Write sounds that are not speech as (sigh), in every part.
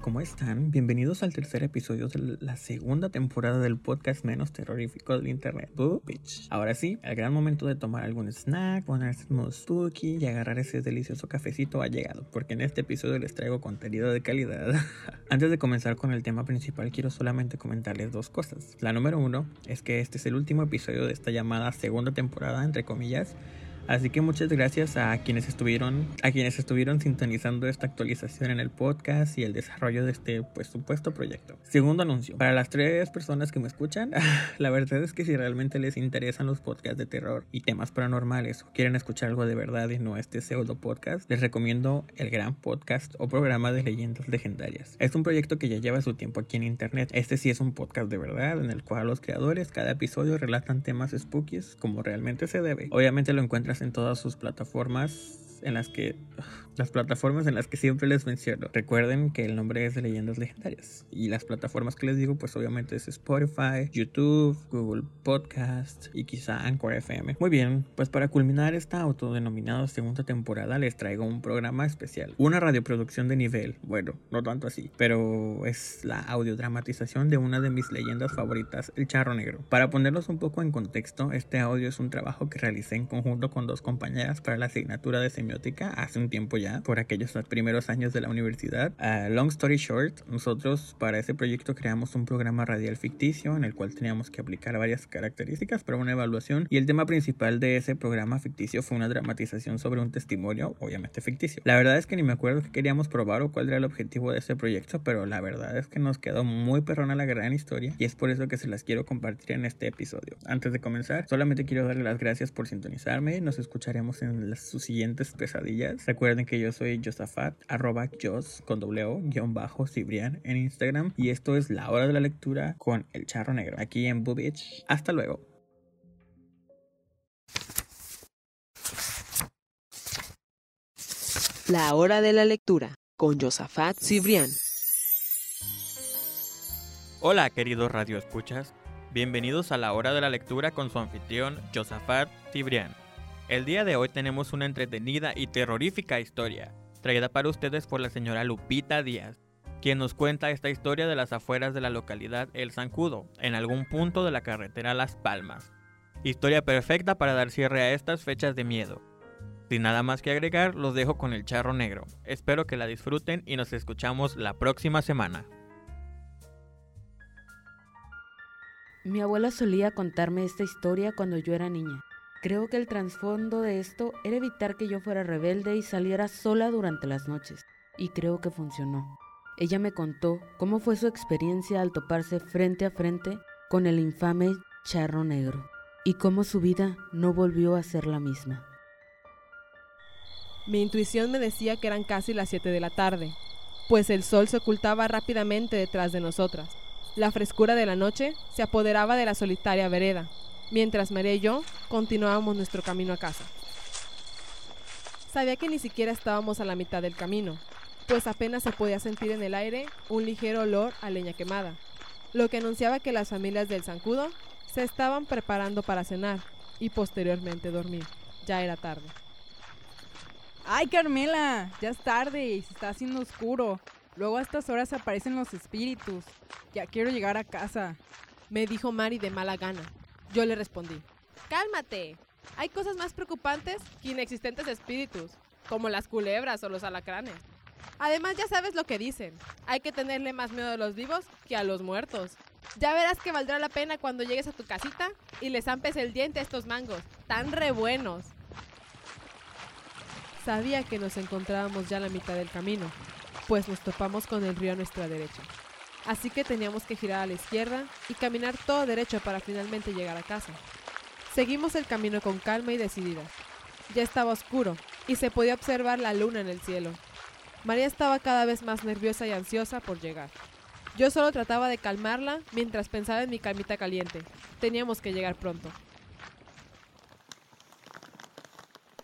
¿cómo están? Bienvenidos al tercer episodio de la segunda temporada del podcast menos terrorífico del internet, Boo Bitch. Ahora sí, el gran momento de tomar algún snack, ponerse modo spooky y agarrar ese delicioso cafecito ha llegado, porque en este episodio les traigo contenido de calidad. (laughs) Antes de comenzar con el tema principal, quiero solamente comentarles dos cosas. La número uno es que este es el último episodio de esta llamada segunda temporada, entre comillas, Así que muchas gracias a quienes estuvieron, a quienes estuvieron sintonizando esta actualización en el podcast y el desarrollo de este pues supuesto proyecto. Segundo anuncio, para las tres personas que me escuchan, (laughs) la verdad es que si realmente les interesan los podcasts de terror y temas paranormales o quieren escuchar algo de verdad y no este pseudo podcast, les recomiendo el gran podcast o programa de leyendas legendarias. Es un proyecto que ya lleva su tiempo aquí en internet. Este sí es un podcast de verdad en el cual los creadores cada episodio relatan temas spookies como realmente se debe. Obviamente lo encuentran en todas sus plataformas en las que (sighs) las plataformas en las que siempre les menciono. Recuerden que el nombre es de Leyendas Legendarias y las plataformas que les digo pues obviamente es Spotify, YouTube, Google Podcast y quizá Anchor FM. Muy bien, pues para culminar esta autodenominada segunda temporada les traigo un programa especial, una radioproducción de nivel, bueno, no tanto así, pero es la audiodramatización de una de mis leyendas favoritas, El Charro Negro. Para ponerlos un poco en contexto, este audio es un trabajo que realicé en conjunto con dos compañeras para la asignatura de semiótica hace un tiempo ya, por aquellos primeros años de la universidad. Uh, long story short, nosotros para ese proyecto creamos un programa radial ficticio en el cual teníamos que aplicar varias características para una evaluación y el tema principal de ese programa ficticio fue una dramatización sobre un testimonio, obviamente ficticio. La verdad es que ni me acuerdo qué queríamos probar o cuál era el objetivo de ese proyecto, pero la verdad es que nos quedó muy perrona la gran historia y es por eso que se las quiero compartir en este episodio. Antes de comenzar, solamente quiero darle las gracias por sintonizarme. Nos escucharemos en las, sus siguientes pesadillas. Recuerden que yo soy Josafat, arroba Jos con doble O, guion bajo Cibrian en Instagram. Y esto es la hora de la lectura con el charro negro, aquí en Bubich. Hasta luego. La hora de la lectura con Josafat Cibrian. Hola, queridos radioescuchas. Bienvenidos a la hora de la lectura con su anfitrión Josafat Cibrian. El día de hoy tenemos una entretenida y terrorífica historia, traída para ustedes por la señora Lupita Díaz, quien nos cuenta esta historia de las afueras de la localidad El Zancudo, en algún punto de la carretera Las Palmas. Historia perfecta para dar cierre a estas fechas de miedo. Sin nada más que agregar, los dejo con el charro negro. Espero que la disfruten y nos escuchamos la próxima semana. Mi abuela solía contarme esta historia cuando yo era niña. Creo que el trasfondo de esto era evitar que yo fuera rebelde y saliera sola durante las noches, y creo que funcionó. Ella me contó cómo fue su experiencia al toparse frente a frente con el infame charro negro, y cómo su vida no volvió a ser la misma. Mi intuición me decía que eran casi las 7 de la tarde, pues el sol se ocultaba rápidamente detrás de nosotras. La frescura de la noche se apoderaba de la solitaria vereda, mientras María y yo continuábamos nuestro camino a casa. Sabía que ni siquiera estábamos a la mitad del camino, pues apenas se podía sentir en el aire un ligero olor a leña quemada, lo que anunciaba que las familias del Zancudo se estaban preparando para cenar y posteriormente dormir. Ya era tarde. ¡Ay, Carmela! Ya es tarde y se está haciendo oscuro. Luego a estas horas aparecen los espíritus. Ya quiero llegar a casa. Me dijo Mari de mala gana. Yo le respondí, cálmate. Hay cosas más preocupantes que inexistentes espíritus, como las culebras o los alacranes. Además ya sabes lo que dicen, hay que tenerle más miedo a los vivos que a los muertos. Ya verás que valdrá la pena cuando llegues a tu casita y les zampes el diente a estos mangos, tan re buenos. Sabía que nos encontrábamos ya a la mitad del camino, pues nos topamos con el río a nuestra derecha. Así que teníamos que girar a la izquierda y caminar todo derecho para finalmente llegar a casa. Seguimos el camino con calma y decidida. Ya estaba oscuro y se podía observar la luna en el cielo. María estaba cada vez más nerviosa y ansiosa por llegar. Yo solo trataba de calmarla mientras pensaba en mi camita caliente. Teníamos que llegar pronto.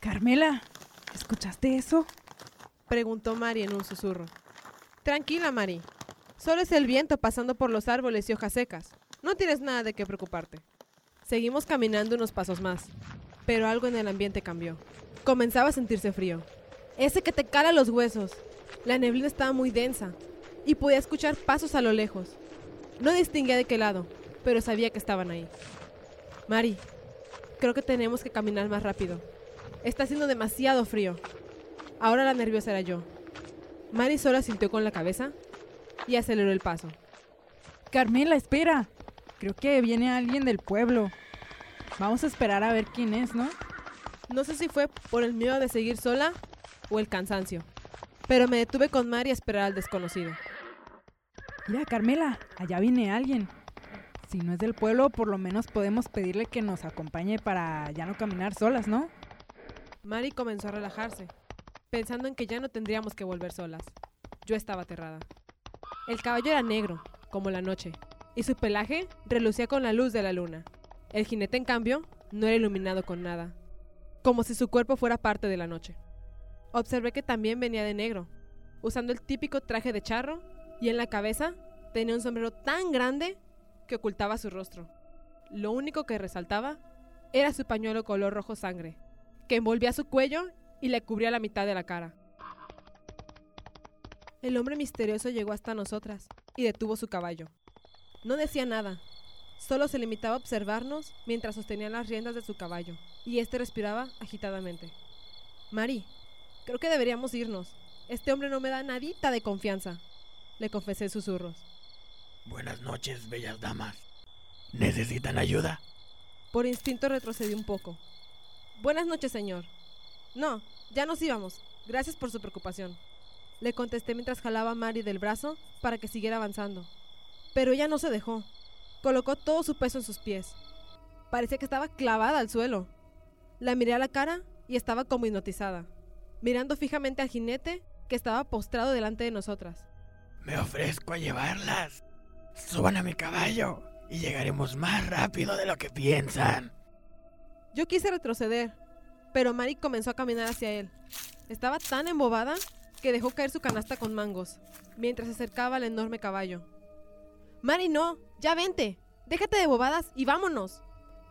Carmela, ¿escuchaste eso? Preguntó Mari en un susurro. Tranquila, Mari. Solo es el viento pasando por los árboles y hojas secas. No tienes nada de qué preocuparte. Seguimos caminando unos pasos más, pero algo en el ambiente cambió. Comenzaba a sentirse frío. Ese que te cala los huesos. La neblina estaba muy densa y podía escuchar pasos a lo lejos. No distinguía de qué lado, pero sabía que estaban ahí. Mari, creo que tenemos que caminar más rápido. Está haciendo demasiado frío. Ahora la nerviosa era yo. Mari solo sintió con la cabeza y aceleró el paso. Carmela, espera. Creo que viene alguien del pueblo. Vamos a esperar a ver quién es, ¿no? No sé si fue por el miedo de seguir sola o el cansancio, pero me detuve con Mari a esperar al desconocido. Mira, Carmela, allá viene alguien. Si no es del pueblo, por lo menos podemos pedirle que nos acompañe para ya no caminar solas, ¿no? Mari comenzó a relajarse, pensando en que ya no tendríamos que volver solas. Yo estaba aterrada. El caballo era negro, como la noche, y su pelaje relucía con la luz de la luna. El jinete, en cambio, no era iluminado con nada, como si su cuerpo fuera parte de la noche. Observé que también venía de negro, usando el típico traje de charro, y en la cabeza tenía un sombrero tan grande que ocultaba su rostro. Lo único que resaltaba era su pañuelo color rojo sangre, que envolvía su cuello y le cubría la mitad de la cara. El hombre misterioso llegó hasta nosotras y detuvo su caballo. No decía nada, solo se limitaba a observarnos mientras sostenía las riendas de su caballo, y éste respiraba agitadamente. Mari, creo que deberíamos irnos. Este hombre no me da nadita de confianza, le confesé en susurros. Buenas noches, bellas damas. ¿Necesitan ayuda? Por instinto retrocedí un poco. Buenas noches, señor. No, ya nos íbamos. Gracias por su preocupación. Le contesté mientras jalaba a Mari del brazo para que siguiera avanzando. Pero ella no se dejó. Colocó todo su peso en sus pies. Parecía que estaba clavada al suelo. La miré a la cara y estaba como hipnotizada, mirando fijamente al jinete que estaba postrado delante de nosotras. Me ofrezco a llevarlas. Suban a mi caballo y llegaremos más rápido de lo que piensan. Yo quise retroceder, pero Mari comenzó a caminar hacia él. Estaba tan embobada que dejó caer su canasta con mangos, mientras se acercaba al enorme caballo. Mari, no, ya vente, déjate de bobadas y vámonos.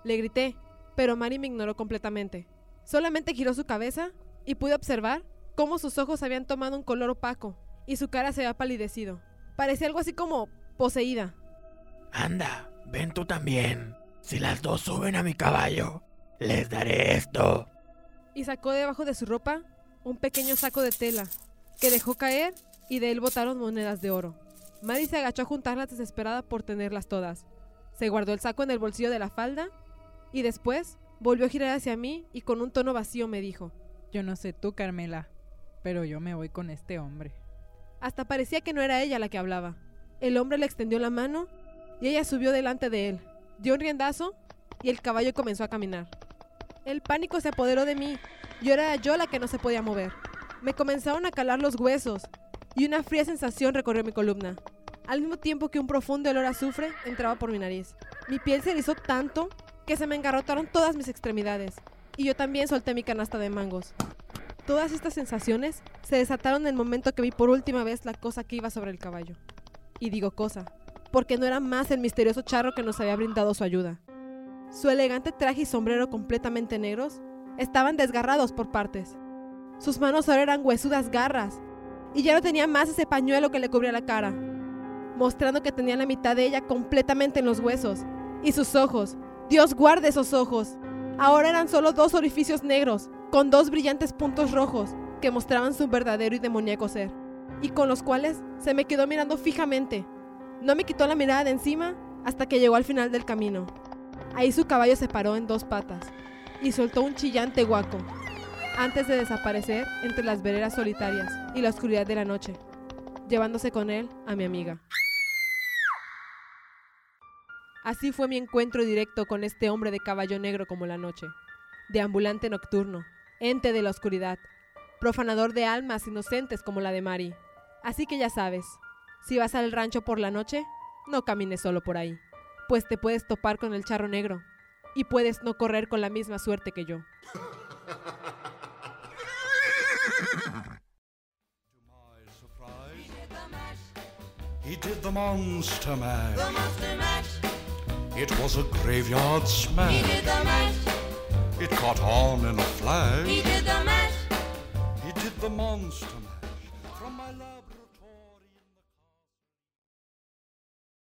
Le grité, pero Mari me ignoró completamente. Solamente giró su cabeza y pude observar cómo sus ojos habían tomado un color opaco y su cara se había palidecido. Parecía algo así como poseída. Anda, ven tú también. Si las dos suben a mi caballo, les daré esto. Y sacó debajo de su ropa un pequeño saco de tela que dejó caer y de él botaron monedas de oro. Mari se agachó a juntarlas desesperada por tenerlas todas. Se guardó el saco en el bolsillo de la falda y después volvió a girar hacia mí y con un tono vacío me dijo, Yo no sé tú, Carmela, pero yo me voy con este hombre. Hasta parecía que no era ella la que hablaba. El hombre le extendió la mano y ella subió delante de él, dio un riendazo y el caballo comenzó a caminar. El pánico se apoderó de mí y era yo la que no se podía mover. Me comenzaron a calar los huesos y una fría sensación recorrió mi columna, al mismo tiempo que un profundo olor a azufre entraba por mi nariz. Mi piel se erizó tanto que se me engarrotaron todas mis extremidades y yo también solté mi canasta de mangos. Todas estas sensaciones se desataron en el momento que vi por última vez la cosa que iba sobre el caballo. Y digo cosa, porque no era más el misterioso charro que nos había brindado su ayuda. Su elegante traje y sombrero completamente negros estaban desgarrados por partes. Sus manos ahora eran huesudas garras, y ya no tenía más ese pañuelo que le cubría la cara, mostrando que tenía la mitad de ella completamente en los huesos. Y sus ojos, Dios guarde esos ojos, ahora eran solo dos orificios negros, con dos brillantes puntos rojos, que mostraban su verdadero y demoníaco ser, y con los cuales se me quedó mirando fijamente. No me quitó la mirada de encima hasta que llegó al final del camino. Ahí su caballo se paró en dos patas y soltó un chillante guaco, antes de desaparecer entre las veredas solitarias y la oscuridad de la noche, llevándose con él a mi amiga. Así fue mi encuentro directo con este hombre de caballo negro como la noche, deambulante nocturno, ente de la oscuridad, profanador de almas inocentes como la de Mari. Así que ya sabes, si vas al rancho por la noche, no camines solo por ahí, pues te puedes topar con el charro negro y puedes no correr con la misma suerte que yo. He did the monster mash. The monster mash. It was a graveyard smash. He did the mash. It caught on in a flash. He did the mash. He did the monster mash.